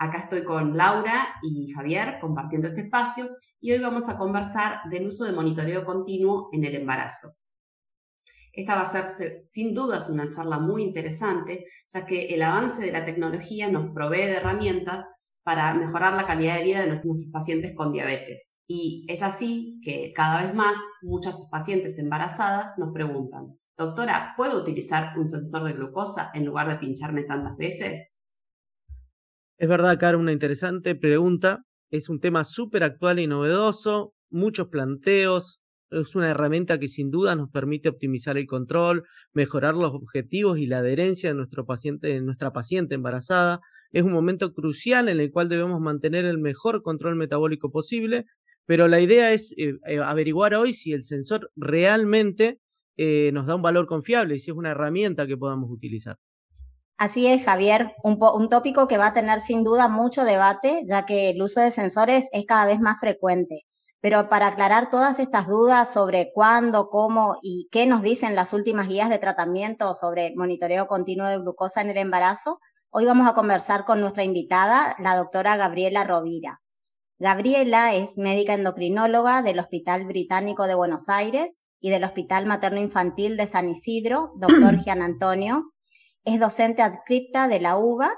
Acá estoy con Laura y Javier compartiendo este espacio y hoy vamos a conversar del uso de monitoreo continuo en el embarazo. Esta va a ser sin dudas una charla muy interesante, ya que el avance de la tecnología nos provee de herramientas para mejorar la calidad de vida de nuestros pacientes con diabetes. Y es así que cada vez más muchas pacientes embarazadas nos preguntan, doctora, ¿puedo utilizar un sensor de glucosa en lugar de pincharme tantas veces? Es verdad, Caro, una interesante pregunta. Es un tema súper actual y novedoso, muchos planteos. Es una herramienta que sin duda nos permite optimizar el control, mejorar los objetivos y la adherencia de nuestro paciente, de nuestra paciente embarazada. Es un momento crucial en el cual debemos mantener el mejor control metabólico posible, pero la idea es eh, eh, averiguar hoy si el sensor realmente eh, nos da un valor confiable y si es una herramienta que podamos utilizar. Así es, Javier, un, tópico que va a tener sin duda mucho debate, ya que el uso de sensores es cada vez más frecuente. Pero para aclarar todas estas dudas sobre cuándo, cómo y qué nos dicen las últimas guías de tratamiento sobre monitoreo continuo de glucosa en el embarazo, hoy vamos a conversar con nuestra invitada, la doctora Gabriela Rovira. Gabriela es médica endocrinóloga del Hospital Británico de Buenos Aires y del Hospital Materno Infantil de San Isidro, doctor Gian Antonio, es docente adscripta de la UBA,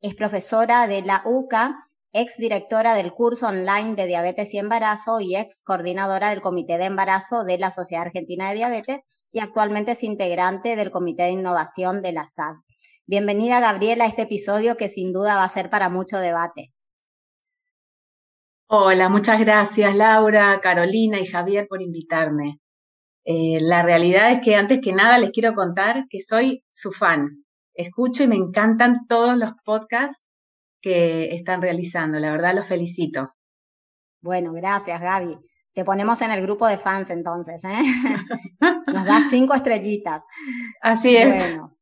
es profesora de la UCA, ex directora del curso online de diabetes y embarazo y ex coordinadora del comité de embarazo de la Sociedad Argentina de Diabetes y actualmente es integrante del comité de innovación de la SAD. Bienvenida Gabriela a este episodio que sin duda va a ser para mucho debate. Hola, muchas gracias Laura, Carolina y Javier por invitarme. Eh, la realidad es que antes que nada les quiero contar que soy su fan escucho y me encantan todos los podcasts que están realizando. La verdad, los felicito. Bueno, gracias, Gaby. Te ponemos en el grupo de fans entonces, ¿eh? Nos das cinco estrellitas. Así es. Bueno,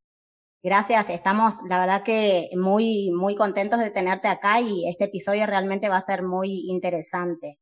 gracias. Estamos, la verdad que muy, muy contentos de tenerte acá y este episodio realmente va a ser muy interesante.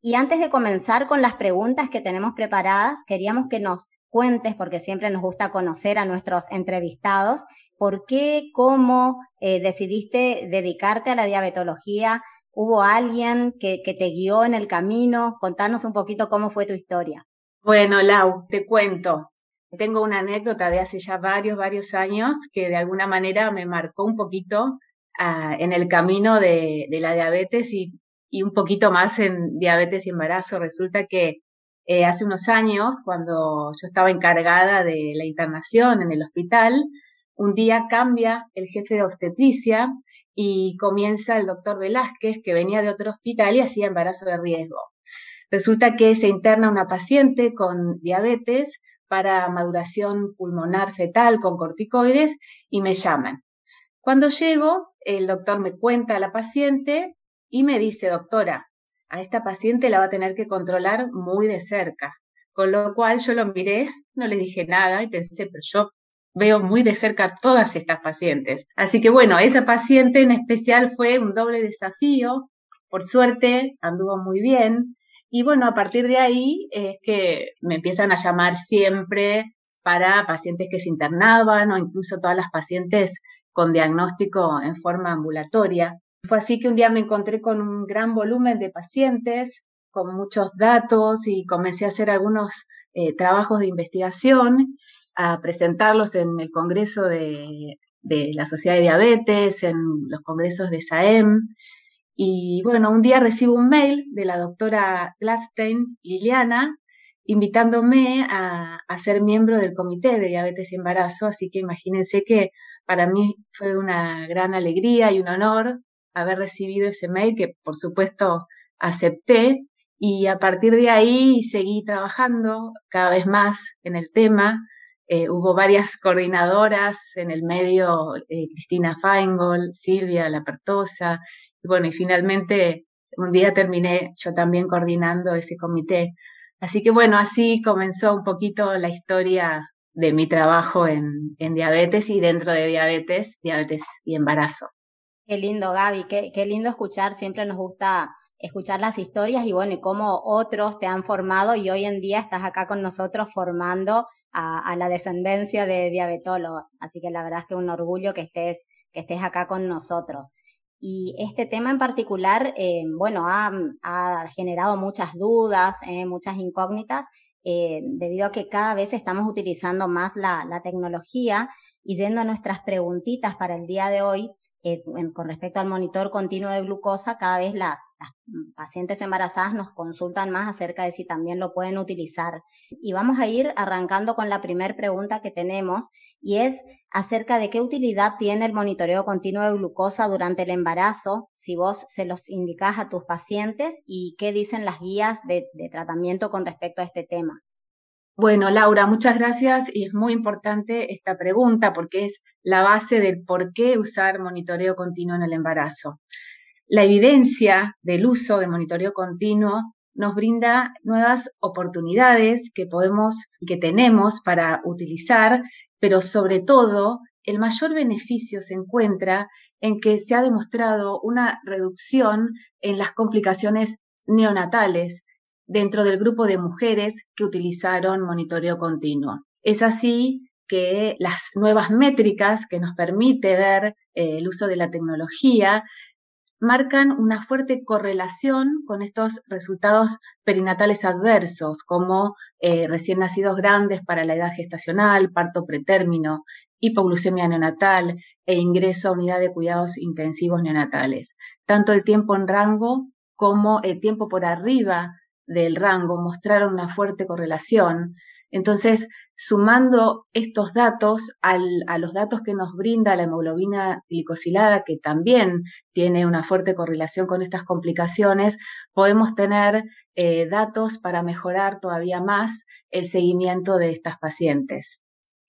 Y antes de comenzar con las preguntas que tenemos preparadas, queríamos que nos cuentes, porque siempre nos gusta conocer a nuestros entrevistados, por qué, cómo eh, decidiste dedicarte a la diabetología. ¿Hubo alguien que, te guió en el camino? Contanos un poquito cómo fue tu historia. Bueno, Lau, te cuento. Tengo una anécdota de hace ya varios, varios años que de alguna manera me marcó un poquito ah, en el camino de, la diabetes y, un poquito más en diabetes y embarazo. Resulta que eh, hace unos años, cuando yo estaba encargada de la internación en el hospital, un día cambia el jefe de obstetricia y comienza el doctor Velázquez, que venía de otro hospital y hacía embarazo de riesgo. Resulta que se interna una paciente con diabetes para maduración pulmonar fetal con corticoides y me llaman. Cuando llego, el doctor me cuenta a la paciente y me dice, doctora, a esta paciente la va a tener que controlar muy de cerca. Con lo cual yo lo miré, no le dije nada y pensé, pero yo veo muy de cerca todas estas pacientes. Así que bueno, esa paciente en especial fue un doble desafío. Por suerte anduvo muy bien. Y bueno, a partir de ahí es que me empiezan a llamar siempre para pacientes que se internaban o incluso todas las pacientes con diagnóstico en forma ambulatoria. Fue así que un día me encontré con un gran volumen de pacientes, con muchos datos y comencé a hacer algunos eh, trabajos de investigación, a presentarlos en el Congreso de, la Sociedad de Diabetes, en los congresos de SAEM. Y bueno, un día recibo un mail de la doctora Glastein Liliana invitándome a, a, ser miembro del Comité de Diabetes y Embarazo, así que imagínense que para mí fue una gran alegría y un honor haber recibido ese mail que por supuesto acepté y a partir de ahí seguí trabajando cada vez más en el tema. Eh, hubo varias coordinadoras en el medio, eh, Cristina Feingold, Silvia Lapertosa, Y bueno, y finalmente un día terminé yo también coordinando ese comité. Así que bueno, así comenzó un poquito la historia de mi trabajo en, en diabetes y dentro de diabetes, diabetes y embarazo. Qué lindo, Gaby, qué, qué lindo escuchar. Siempre nos gusta escuchar las historias y bueno, y cómo otros te han formado y hoy en día estás acá con nosotros formando a, la descendencia de diabetólogos. Así que la verdad es que un orgullo que estés, que estés acá con nosotros. Y este tema en particular, eh, bueno, ha, ha, generado muchas dudas, eh, muchas incógnitas, eh, debido a que cada vez estamos utilizando más la, la tecnología y yendo a nuestras preguntitas para el día de hoy, eh, con respecto al monitor continuo de glucosa, cada vez las, pacientes embarazadas nos consultan más acerca de si también lo pueden utilizar. Y vamos a ir arrancando con la primera pregunta que tenemos y es acerca de qué utilidad tiene el monitoreo continuo de glucosa durante el embarazo, si vos se los indicás a tus pacientes y qué dicen las guías de tratamiento con respecto a este tema. Bueno, Laura, muchas gracias y es muy importante esta pregunta porque es la base del por qué usar monitoreo continuo en el embarazo. La evidencia del uso de monitoreo continuo nos brinda nuevas oportunidades que podemos y que tenemos para utilizar, pero sobre todo el mayor beneficio se encuentra en que se ha demostrado una reducción en las complicaciones neonatales dentro del grupo de mujeres que utilizaron monitoreo continuo. Es así que las nuevas métricas que nos permite ver eh, el uso de la tecnología marcan una fuerte correlación con estos resultados perinatales adversos, como eh, recién nacidos grandes para la edad gestacional, parto pretérmino, hipoglucemia neonatal e ingreso a unidad de cuidados intensivos neonatales. Tanto el tiempo en rango como el tiempo por arriba del rango mostraron una fuerte correlación. Entonces, sumando estos datos a los datos que nos brinda la hemoglobina glicosilada, que también tiene una fuerte correlación con estas complicaciones, podemos tener eh, datos para mejorar todavía más el seguimiento de estas pacientes.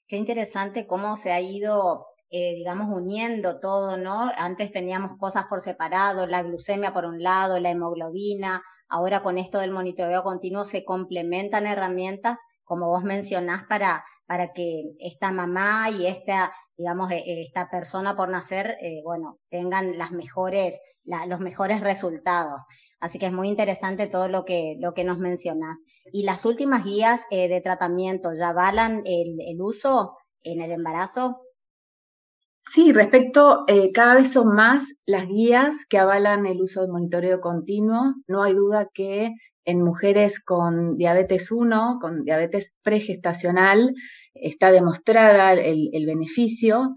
Qué interesante cómo se ha ido eh, digamos, uniendo todo, ¿no? Antes teníamos cosas por separado, la glucemia por un lado, la hemoglobina, ahora con esto del monitoreo continuo se complementan herramientas, como vos mencionás, para, para que esta mamá y esta, digamos, e, e, esta persona por nacer, eh, bueno, tengan las mejores, los mejores resultados. Así que es muy interesante todo lo que, lo que nos mencionás. Y las últimas guías eh, de tratamiento, ¿ya avalan el, el uso en el embarazo? Sí, respecto, eh, cada vez son más las guías que avalan el uso del monitoreo continuo. No hay duda que en mujeres con diabetes 1, con diabetes pregestacional, está demostrada el, el beneficio.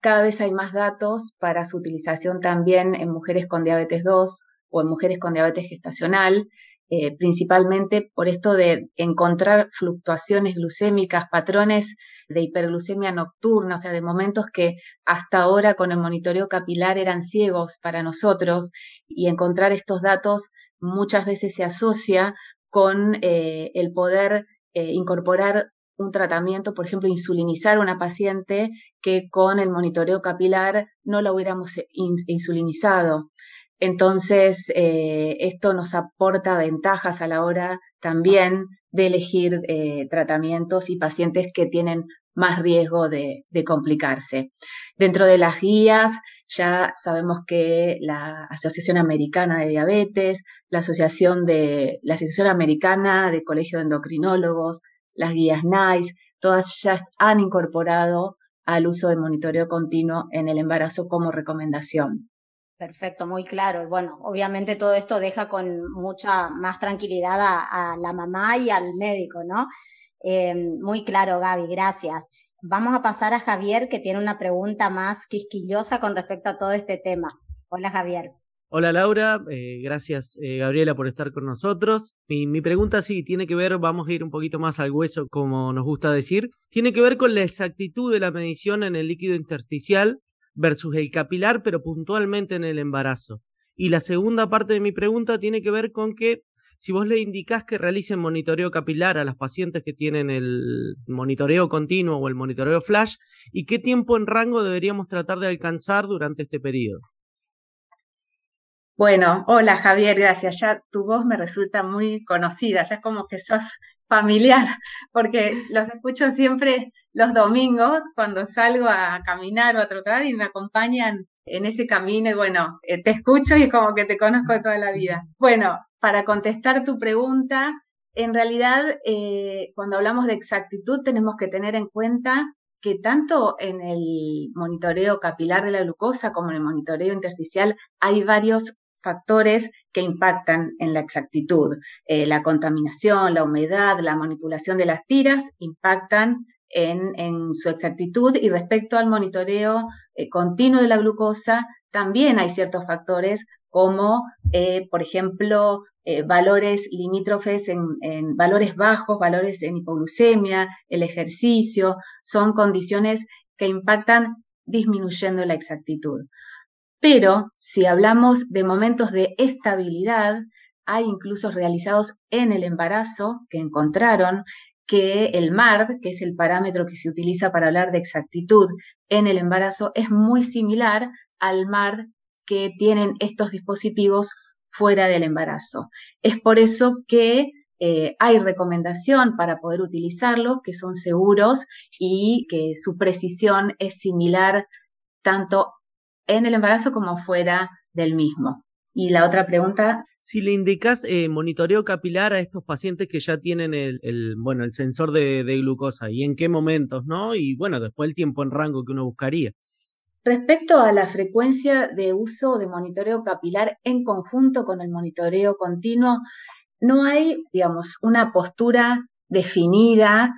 Cada vez hay más datos para su utilización también en mujeres con diabetes 2 o en mujeres con diabetes gestacional. Eh, principalmente por esto de encontrar fluctuaciones glucémicas, patrones de hiperglucemia nocturna, o sea, de momentos que hasta ahora con el monitoreo capilar eran ciegos para nosotros y encontrar estos datos muchas veces se asocia con eh, el poder eh, incorporar un tratamiento, por ejemplo, insulinizar a una paciente que con el monitoreo capilar no la hubiéramos insulinizado. Entonces, eh, esto nos aporta ventajas a la hora también de elegir tratamientos y pacientes que tienen más riesgo de, complicarse. Dentro de las guías ya sabemos que la Asociación Americana de Diabetes, la Asociación de la Asociación Americana de Colegio de Endocrinólogos, las guías NICE, todas ya han incorporado al uso de monitoreo continuo en el embarazo como recomendación. Perfecto, muy claro. Bueno, obviamente todo esto deja con mucha más tranquilidad a, la mamá y al médico, ¿no? Eh, muy claro, Gaby, gracias. Vamos a pasar a Javier, que tiene una pregunta más quisquillosa con respecto a todo este tema. Hola, Javier. Hola Laura, eh, gracias eh, Gabriela por estar con nosotros. Mi, mi, pregunta sí tiene que ver, vamos a ir un poquito más al hueso como nos gusta decir, tiene que ver con la exactitud de la medición en el líquido intersticial versus el capilar, pero puntualmente en el embarazo. Y la segunda parte de mi pregunta tiene que ver con que si vos le indicás que realicen monitoreo capilar a las pacientes que tienen el monitoreo continuo o el monitoreo flash, y qué tiempo en rango deberíamos tratar de alcanzar durante este periodo. Bueno, hola Javier, gracias. Ya tu voz me resulta muy conocida, ya es como que sos familiar, porque los escucho siempre los domingos cuando salgo a caminar o a trotar y me acompañan en ese camino y bueno, eh, te escucho y es como que te conozco toda la vida. Bueno, para contestar tu pregunta, en realidad eh, cuando hablamos de exactitud tenemos que tener en cuenta que tanto en el monitoreo capilar de la glucosa como en el monitoreo intersticial hay varios factores que impactan en la exactitud. Eh, la contaminación, la humedad, la manipulación de las tiras impactan en, su exactitud y respecto al monitoreo eh, continuo de la glucosa, también hay ciertos factores como, eh, por ejemplo, valores limítrofes en, en, valores bajos, valores en hipoglucemia, el ejercicio, son condiciones que impactan disminuyendo la exactitud. Pero si hablamos de momentos de estabilidad, hay incluso realizados en el embarazo que encontraron que el MARD, que es el parámetro que se utiliza para hablar de exactitud en el embarazo, es muy similar al MARD que tienen estos dispositivos fuera del embarazo. Es por eso que eh, hay recomendación para poder utilizarlos, que son seguros y que su precisión es similar tanto en el embarazo como fuera del mismo. Y la otra pregunta. Si le indicas eh, monitoreo capilar a estos pacientes que ya tienen el, bueno, el sensor de, glucosa y en qué momentos, ¿no? Y bueno, después el tiempo en rango que uno buscaría. Respecto a la frecuencia de uso de monitoreo capilar en conjunto con el monitoreo continuo, no hay, digamos, una postura definida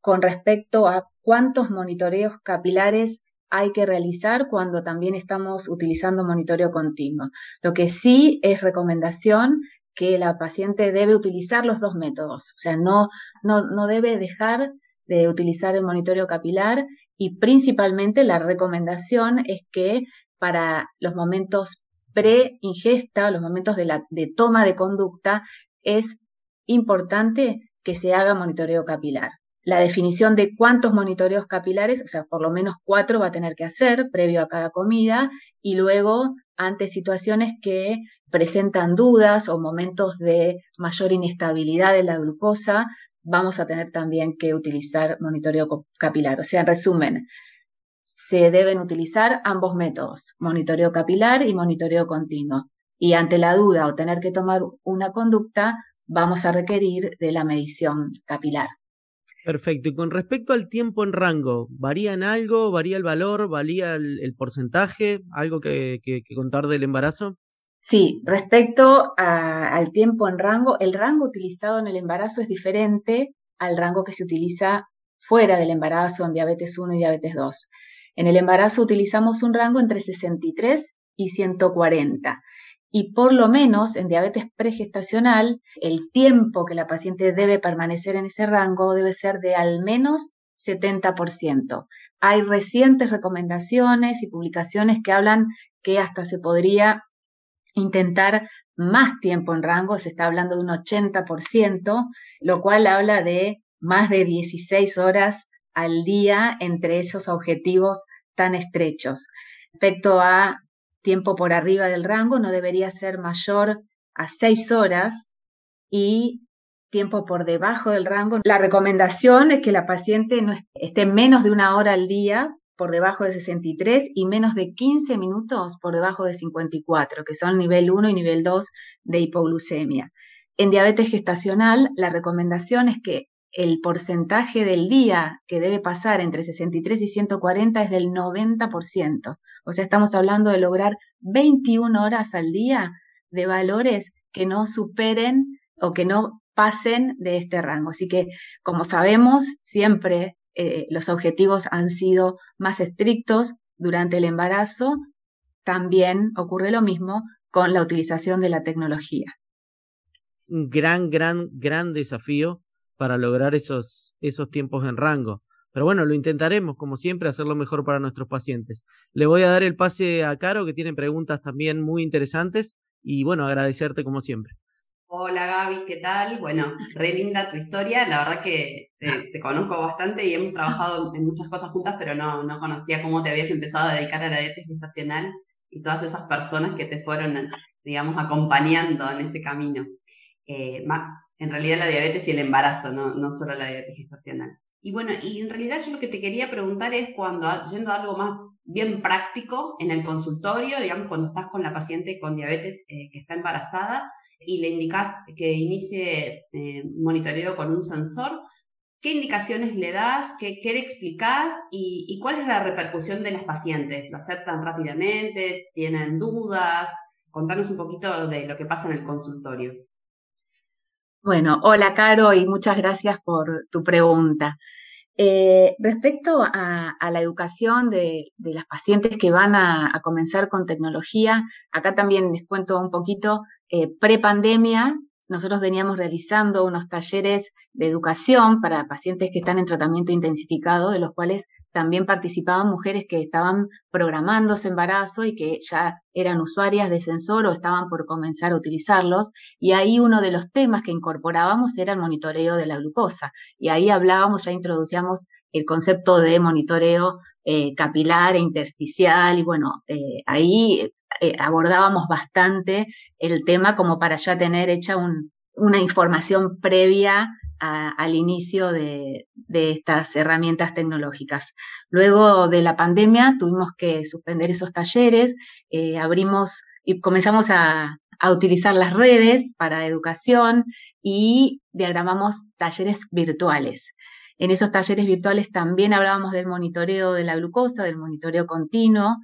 con respecto a cuántos monitoreos capilares hay que realizar cuando también estamos utilizando monitoreo continuo. Lo que sí es recomendación que la paciente debe utilizar los dos métodos, o sea, no, no, no debe dejar de utilizar el monitoreo capilar y principalmente la recomendación es que para los momentos pre-ingesta, los momentos de, la, de toma de conducta, es importante que se haga monitoreo capilar. La definición de cuántos monitoreos capilares, o sea, por lo menos cuatro va a tener que hacer previo a cada comida y luego ante situaciones que presentan dudas o momentos de mayor inestabilidad de la glucosa, vamos a tener también que utilizar monitoreo capilar. O sea, en resumen, se deben utilizar ambos métodos, monitoreo capilar y monitoreo continuo. Y ante la duda o tener que tomar una conducta, vamos a requerir de la medición capilar. Perfecto. Y con respecto al tiempo en rango, ¿varía en algo? ¿Varía el valor? ¿Varía el, porcentaje? ¿Algo que, contar del embarazo? Sí, respecto al tiempo en rango, el rango utilizado en el embarazo es diferente al rango que se utiliza fuera del embarazo en diabetes 1 y diabetes 2. En el embarazo utilizamos un rango entre 63 y 140 y por lo menos en diabetes pregestacional, el tiempo que la paciente debe permanecer en ese rango debe ser de al menos 70%. Hay recientes recomendaciones y publicaciones que hablan que hasta se podría intentar más tiempo en rango, se está hablando de un 80%, lo cual habla de más de 16 horas al día entre esos objetivos tan estrechos. Respecto a tiempo por arriba del rango no debería ser mayor a seis horas y tiempo por debajo del rango. La recomendación es que la paciente no esté menos de una hora al día por debajo de 63 y menos de 15 minutos por debajo de 54, que son nivel 1 y nivel 2 de hipoglucemia. En diabetes gestacional, la recomendación es que el porcentaje del día que debe pasar entre 63 y 140 es del 90%. O sea, estamos hablando de lograr 21 horas al día de valores que no superen o que no pasen de este rango. Así que, como sabemos, siempre eh, los objetivos han sido más estrictos durante el embarazo. También ocurre lo mismo con la utilización de la tecnología. Un gran, gran, gran desafío para lograr esos, esos tiempos en rango. Pero bueno, lo intentaremos, como siempre, hacerlo mejor para nuestros pacientes. Le voy a dar el pase a Caro, que tiene preguntas también muy interesantes, y bueno, agradecerte como siempre. Hola Gaby, ¿qué tal? Bueno, re linda tu historia, la verdad que te, conozco bastante y hemos trabajado en muchas cosas juntas, pero no, no conocía cómo te habías empezado a dedicar a la dieta gestacional y todas esas personas que te fueron digamos, acompañando en ese camino. Eh, en realidad la diabetes y el embarazo, no, no solo la diabetes gestacional. Y bueno, y en realidad yo lo que te quería preguntar es cuando, yendo a algo más bien práctico en el consultorio, digamos, cuando estás con la paciente con diabetes eh, que está embarazada y le indicas que inicie eh, monitoreo con un sensor, ¿qué indicaciones le das? ¿Qué, qué le explicás? Y, ¿Y cuál es la repercusión de las pacientes? ¿Lo aceptan rápidamente? ¿Tienen dudas? Contanos un poquito de lo que pasa en el consultorio. Bueno, hola Caro y muchas gracias por tu pregunta. Eh, respecto a, la educación de, las pacientes que van a, comenzar con tecnología, acá también les cuento un poquito, eh, pre-pandemia nosotros veníamos realizando unos talleres de educación para pacientes que están en tratamiento intensificado, de los cuales también participaban mujeres que estaban programando su embarazo y que ya eran usuarias de sensor o estaban por comenzar a utilizarlos. Y ahí uno de los temas que incorporábamos era el monitoreo de la glucosa. Y ahí hablábamos, ya introducíamos el concepto de monitoreo eh, capilar e intersticial. Y bueno, eh, ahí eh, abordábamos bastante el tema como para ya tener hecha una información previa al inicio de, estas herramientas tecnológicas. Luego de la pandemia tuvimos que suspender esos talleres, eh, abrimos y comenzamos a, a utilizar las redes para educación y diagramamos talleres virtuales. En esos talleres virtuales también hablábamos del monitoreo de la glucosa, del monitoreo continuo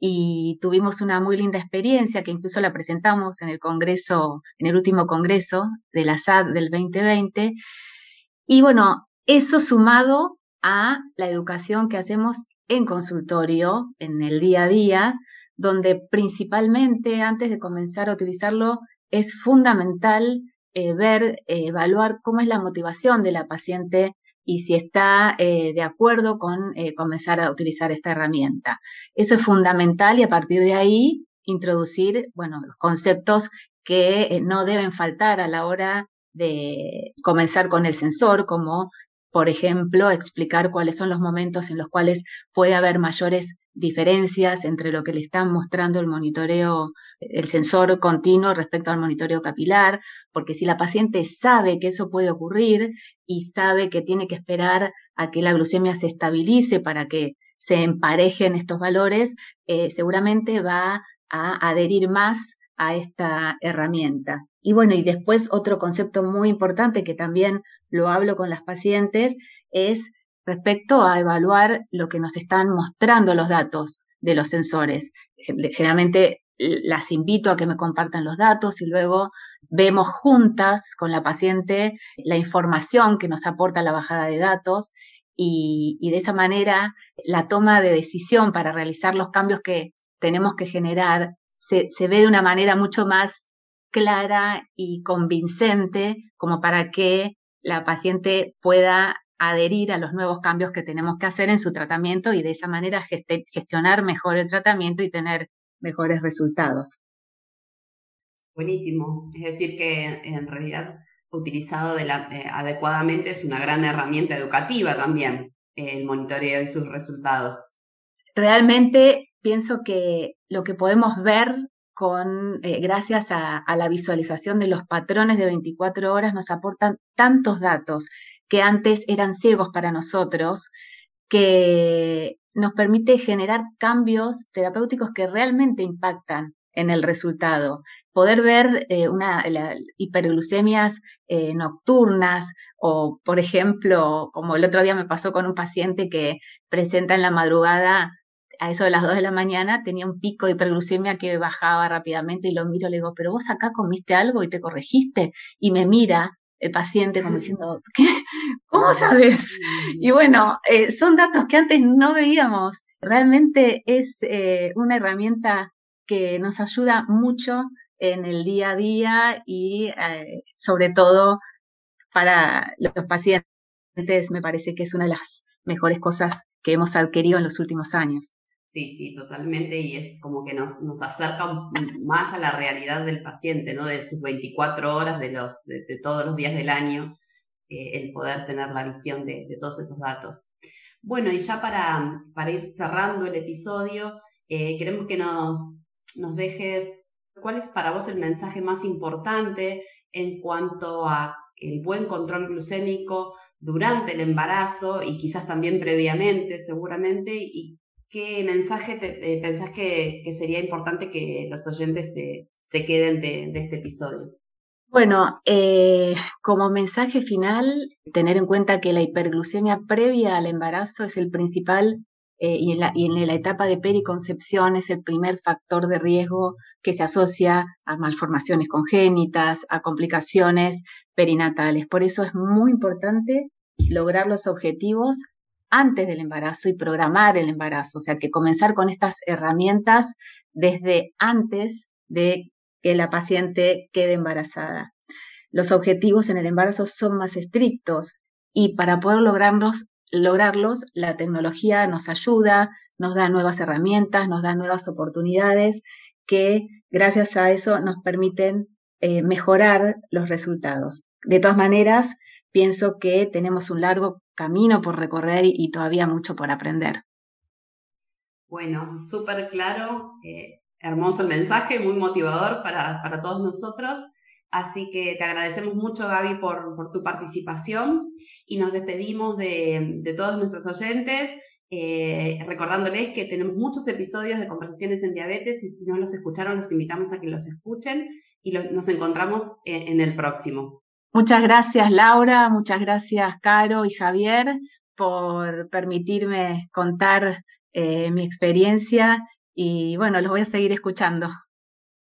y tuvimos una muy linda experiencia que incluso la presentamos en el congreso, en el último congreso de la SAD del 2020. Y bueno, eso sumado a la educación que hacemos en consultorio, en el día a día, donde principalmente antes de comenzar a utilizarlo es fundamental eh, ver, eh, evaluar cómo es la motivación de la paciente y si está eh, de acuerdo con comenzar a utilizar esta herramienta. Eso es fundamental y a partir de ahí introducir, bueno, los conceptos que no deben faltar a la hora de comenzar con el sensor, como por ejemplo, explicar cuáles son los momentos en los cuales puede haber mayores diferencias entre lo que le están mostrando el monitoreo, el sensor continuo respecto al monitoreo capilar, porque si la paciente sabe que eso puede ocurrir y sabe que tiene que esperar a que la glucemia se estabilice para que se emparejen estos valores, eh, seguramente va a adherir más a esta herramienta. Y bueno, y después otro concepto muy importante que también lo hablo con las pacientes es respecto a evaluar lo que nos están mostrando los datos de los sensores. Generalmente las invito a que me compartan los datos y luego vemos juntas con la paciente la información que nos aporta la bajada de datos y, de esa manera la toma de decisión para realizar los cambios que tenemos que generar se ve de una manera mucho más clara y convincente como para que la paciente pueda adherir a los nuevos cambios que tenemos que hacer en su tratamiento y de esa manera gestionar mejor el tratamiento y tener mejores resultados. Buenísimo. Es decir, que en realidad utilizado de la, eh, adecuadamente es una gran herramienta educativa también, el monitoreo y sus resultados. Realmente pienso que lo que podemos ver eh, gracias a, la visualización de los patrones de 24 horas, nos aportan tantos datos que antes eran ciegos para nosotros, que nos permite generar cambios terapéuticos que realmente impactan en el resultado. Poder ver eh, una, hiperglucemias eh, nocturnas o, por ejemplo, como el otro día me pasó con un paciente que presenta en la madrugada a eso de las 2 de la mañana tenía un pico de hiperglucemia que bajaba rápidamente y lo miro, le digo, pero vos acá comiste algo y te corregiste. Y me mira el paciente como diciendo, ¿qué? ¿Cómo sabes? Y bueno, eh, son datos que antes no veíamos. Realmente es eh, una herramienta que nos ayuda mucho en el día a día y eh, sobre todo para los pacientes me parece que es una de las mejores cosas que hemos adquirido en los últimos años. Sí, sí, totalmente, y es como que nos, nos acerca más a la realidad del paciente, ¿no? De sus 24 horas, de, los, de, todos los días del año, eh, el poder tener la visión de, de, todos esos datos. Bueno, y ya para, para ir cerrando el episodio, eh, queremos que nos, nos dejes cuál es para vos el mensaje más importante en cuanto a el buen control glucémico durante el embarazo y quizás también previamente, seguramente, y qué mensaje te, pensás que, sería importante que los oyentes se, queden de, este episodio. Bueno, eh, como mensaje final, tener en cuenta que la hiperglucemia previa al embarazo es el principal eh, y, en la, y, en la, etapa de periconcepción es el primer factor de riesgo que se asocia a malformaciones congénitas, a complicaciones perinatales. Por eso es muy importante lograr los objetivos antes del embarazo y programar el embarazo, o sea, que comenzar con estas herramientas desde antes de que la paciente quede embarazada. Los objetivos en el embarazo son más estrictos y para poder lograrlos lograrlos, la tecnología nos ayuda, nos da nuevas herramientas, nos da nuevas oportunidades que gracias a eso nos permiten eh, mejorar los resultados. De todas maneras, pienso que tenemos un largo camino por recorrer y, todavía mucho por aprender. Bueno, súper claro, eh, hermoso el mensaje, muy motivador para, para todos nosotros. Así que te agradecemos mucho, Gaby, por, por tu participación y nos despedimos de, todos nuestros oyentes, eh, recordándoles que tenemos muchos episodios de conversaciones en diabetes y si no los escucharon, los invitamos a que los escuchen y nos encontramos en, el próximo. Muchas gracias, Laura, muchas gracias, Caro y Javier, por permitirme contar eh, mi experiencia y bueno, los voy a seguir escuchando.